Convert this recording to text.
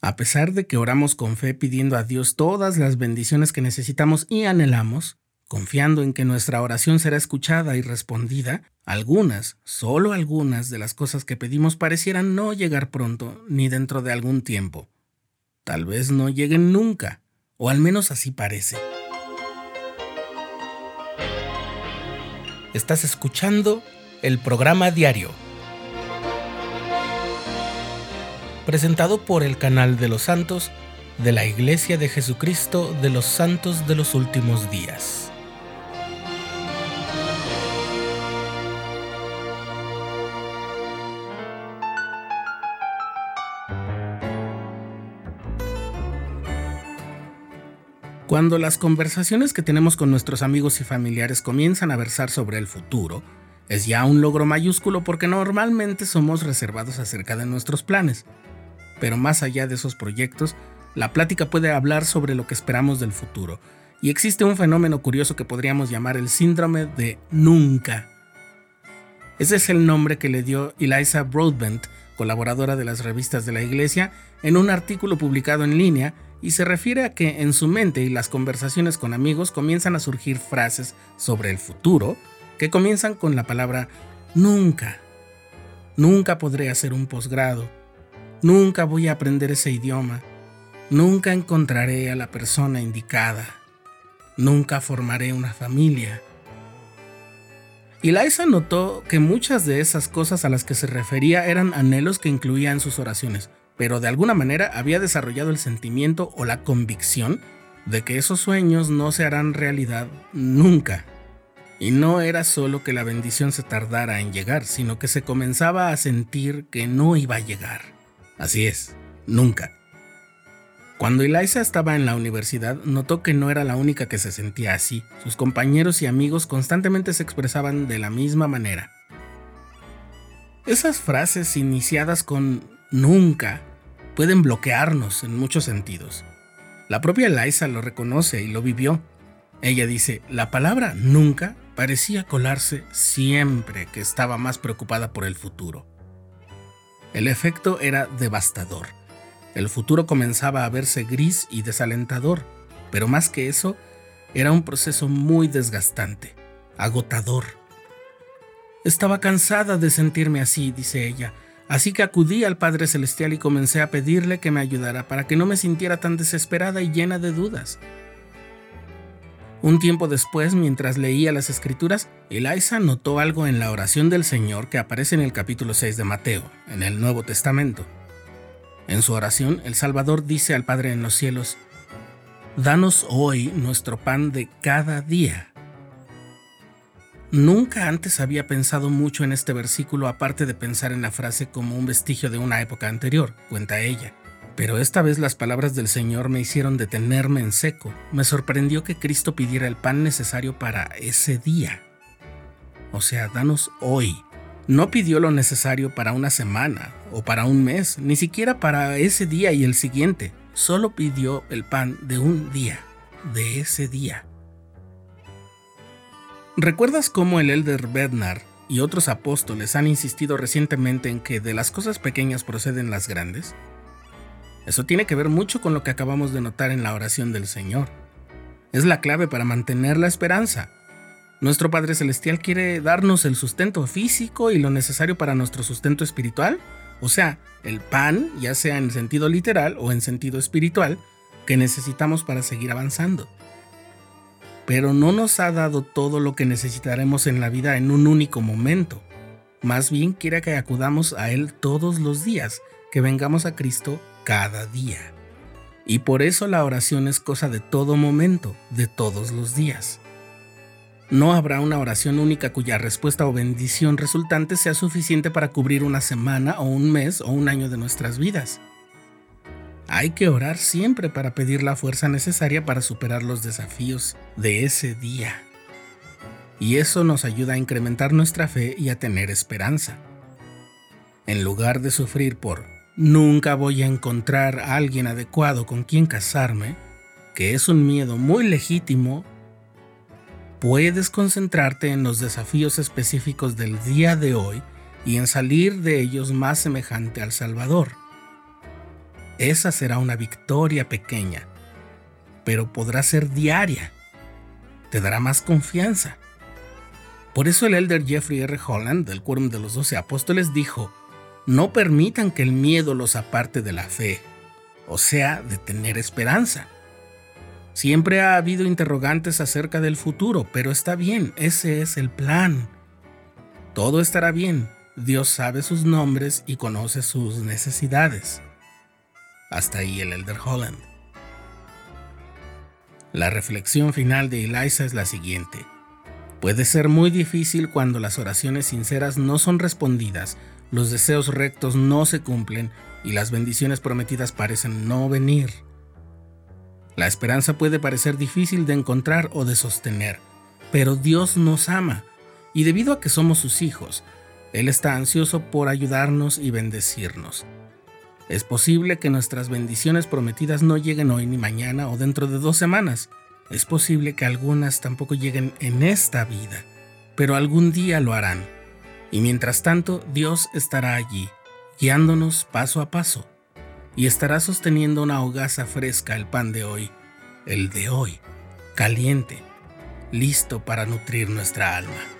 A pesar de que oramos con fe pidiendo a Dios todas las bendiciones que necesitamos y anhelamos, confiando en que nuestra oración será escuchada y respondida, algunas, solo algunas de las cosas que pedimos parecieran no llegar pronto ni dentro de algún tiempo. Tal vez no lleguen nunca, o al menos así parece. Estás escuchando el programa diario, presentado por el canal de los santos de la Iglesia de Jesucristo de los Santos de los Últimos Días. Cuando las conversaciones que tenemos con nuestros amigos y familiares comienzan a versar sobre el futuro, es ya un logro mayúsculo porque normalmente somos reservados acerca de nuestros planes. Pero más allá de esos proyectos, la plática puede hablar sobre lo que esperamos del futuro, y existe un fenómeno curioso que podríamos llamar el síndrome de nunca. Ese es el nombre que le dio Eliza Broadbent, colaboradora de las revistas de la Iglesia, en un artículo publicado en línea y se refiere a que en su mente y las conversaciones con amigos comienzan a surgir frases sobre el futuro que comienzan con la palabra nunca. Nunca podré hacer un posgrado. Nunca voy a aprender ese idioma. Nunca encontraré a la persona indicada. Nunca formaré una familia. Y Liza notó que muchas de esas cosas a las que se refería eran anhelos que incluía en sus oraciones, pero de alguna manera había desarrollado el sentimiento o la convicción de que esos sueños no se harán realidad nunca. Y no era solo que la bendición se tardara en llegar, sino que se comenzaba a sentir que no iba a llegar. Así es, nunca. Cuando Eliza estaba en la universidad, notó que no era la única que se sentía así. Sus compañeros y amigos constantemente se expresaban de la misma manera. Esas frases iniciadas con nunca pueden bloquearnos en muchos sentidos. La propia Liza lo reconoce y lo vivió. Ella dice, la palabra nunca parecía colarse siempre que estaba más preocupada por el futuro. El efecto era devastador. El futuro comenzaba a verse gris y desalentador, pero más que eso, era un proceso muy desgastante, agotador. Estaba cansada de sentirme así, dice ella, Así que acudí al Padre Celestial y comencé a pedirle que me ayudara para que no me sintiera tan desesperada y llena de dudas. Un tiempo después, mientras leía las escrituras, Eliza notó algo en la oración del Señor que aparece en el capítulo 6 de Mateo, en el Nuevo Testamento. En su oración, el Salvador dice al Padre en los cielos, Danos hoy nuestro pan de cada día Nunca antes había pensado mucho en este versículo aparte de pensar en la frase como un vestigio de una época anterior, cuenta ella. Pero esta vez las palabras del Señor me hicieron detenerme en seco. Me sorprendió que Cristo pidiera el pan necesario para ese día. O sea, danos hoy. No pidió lo necesario para una semana o para un mes, ni siquiera para ese día y el siguiente. Solo pidió el pan de un día, de ese día. ¿Recuerdas cómo el elder Bednar y otros apóstoles han insistido recientemente en que de las cosas pequeñas proceden las grandes? Eso tiene que ver mucho con lo que acabamos de notar en la oración del Señor. Es la clave para mantener la esperanza. Nuestro Padre Celestial quiere darnos el sustento físico y lo necesario para nuestro sustento espiritual, o sea, el pan, ya sea en sentido literal o en sentido espiritual, que necesitamos para seguir avanzando pero no nos ha dado todo lo que necesitaremos en la vida en un único momento. Más bien quiere que acudamos a Él todos los días, que vengamos a Cristo cada día. Y por eso la oración es cosa de todo momento, de todos los días. No habrá una oración única cuya respuesta o bendición resultante sea suficiente para cubrir una semana o un mes o un año de nuestras vidas. Hay que orar siempre para pedir la fuerza necesaria para superar los desafíos de ese día. Y eso nos ayuda a incrementar nuestra fe y a tener esperanza. En lugar de sufrir por nunca voy a encontrar a alguien adecuado con quien casarme, que es un miedo muy legítimo, puedes concentrarte en los desafíos específicos del día de hoy y en salir de ellos más semejante al Salvador. esa será una victoria pequeña, pero podrá ser diaria. Te dará más confianza. Por eso el elder Jeffrey R. Holland, del Quórum de los Doce Apóstoles, dijo, no permitan que el miedo los aparte de la fe, o sea, de tener esperanza. Siempre ha habido interrogantes acerca del futuro, pero está bien, ese es el plan. Todo estará bien, Dios sabe sus nombres y conoce sus necesidades. Hasta ahí el Elder Holland. La reflexión final de Eliza es la siguiente. Puede ser muy difícil cuando las oraciones sinceras no son respondidas, los deseos rectos no se cumplen y las bendiciones prometidas parecen no venir. La esperanza puede parecer difícil de encontrar o de sostener, pero Dios nos ama y debido a que somos sus hijos, Él está ansioso por ayudarnos y bendecirnos. Es posible que nuestras bendiciones prometidas no lleguen hoy ni mañana o dentro de dos semanas. Es posible que algunas tampoco lleguen en esta vida, pero algún día lo harán. Y mientras tanto, Dios estará allí, guiándonos paso a paso, y estará sosteniendo una hogaza fresca el pan de hoy, el de hoy, caliente, listo para nutrir nuestra alma.